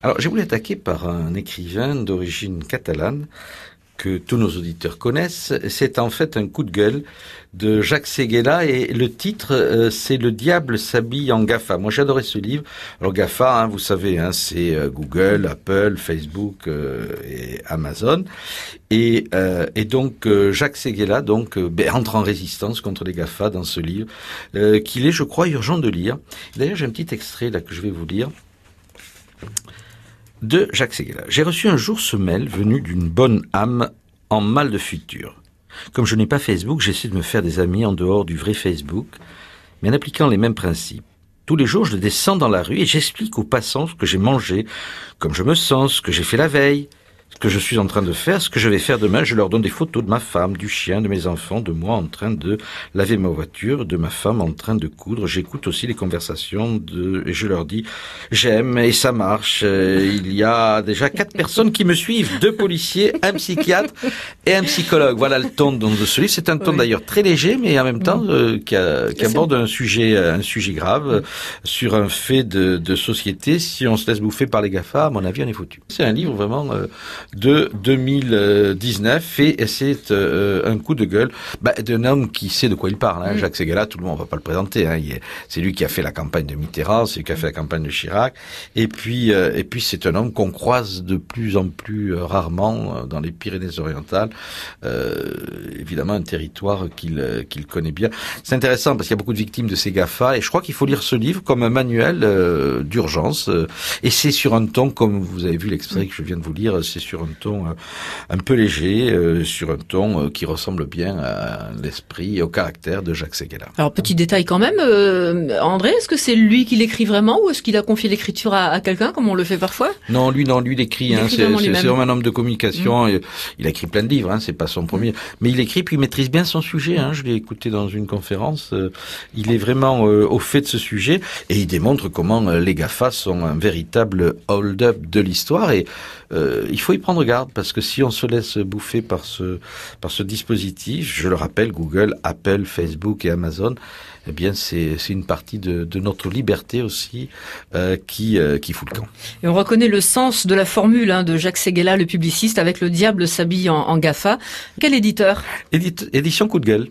Alors, j'ai voulu attaquer par un écrivain d'origine catalane que tous nos auditeurs connaissent. C'est en fait un coup de gueule de Jacques Seguela et le titre, euh, c'est Le diable s'habille en GAFA. Moi, j'adorais ce livre. Alors, GAFA, hein, vous savez, hein, c'est euh, Google, Apple, Facebook euh, et Amazon. Et, et donc, Jacques Seguela donc, ben, entre en résistance contre les GAFA dans ce livre, qu'il est, je crois, urgent de lire. D'ailleurs, j'ai un petit extrait là que je vais vous lire de Jacques Seguela. J'ai reçu un jour ce mail venu d'une bonne âme en mal de futur. Comme je n'ai pas Facebook, j'essaie de me faire des amis en dehors du vrai Facebook, mais en appliquant les mêmes principes. Tous les jours, je descends dans la rue et j'explique aux passants ce que j'ai mangé, comme je me sens, ce que j'ai fait la veille, que je suis en train de faire, ce que je vais faire demain. Je leur donne des photos de ma femme, du chien, de mes enfants, de moi en train de laver ma voiture, de ma femme en train de coudre. J'écoute aussi les conversations de, et je leur dis, j'aime et ça marche. Euh, il y a déjà quatre personnes qui me suivent, deux policiers, un psychiatre et un psychologue. Voilà le ton de ce livre. C'est un ton d'ailleurs très léger, mais en même temps euh, qui, qui, aborde un sujet, un sujet grave sur un fait de, de, société. Si on se laisse bouffer par les GAFA, à mon avis, on est foutu. C'est un livre vraiment euh, de 2019 et c'est euh, un coup de gueule bah, d'un homme qui sait de quoi il parle. Hein. Mm. Jacques Seguela, tout le monde, on va pas le présenter. Hein. C'est lui qui a fait la campagne de Mitterrand, c'est lui qui a fait la campagne de Chirac. Et puis, euh, et puis c'est un homme qu'on croise de plus en plus euh, rarement dans les Pyrénées-Orientales. évidemment, un territoire qu'il qu'il connaît bien. C'est intéressant parce qu'il y a beaucoup de victimes de ces GAFA et je crois qu'il faut lire ce livre comme un manuel d'urgence. et c'est sur un ton, comme vous avez vu l'extrait mm. que je viens de vous lire, c'est sur un ton euh, un peu léger, euh, sur un ton euh, qui ressemble bien à l'esprit et au caractère de Jacques Seguela. Alors petit détail quand même, André, est-ce que c'est lui qui l'écrit vraiment ou est-ce qu'il a confié l'écriture à, quelqu'un comme on le fait parfois? Non, lui non, lui l'écrit. Hein, c'est vraiment un homme de communication. Mm. Il a écrit plein de livres, hein, c'est pas son premier, mais il écrit puis il maîtrise bien son sujet. Hein, je l'ai écouté dans une conférence. il est vraiment au fait de ce sujet et il démontre comment les Gafa sont un véritable hold-up de l'histoire et il faut y prendre garde parce que si on se laisse bouffer par ce, par ce dispositif, je le rappelle, Google, Apple, Facebook et Amazon, eh bien c'est une partie de, de, notre liberté aussi euh, qui, euh, qui fout le camp. Et on reconnaît le sens de la formule hein, de Jacques Seguela, le publiciste, avec le diable s'habille en, en GAFA. Quel éditeur? Édition Coup de gueule.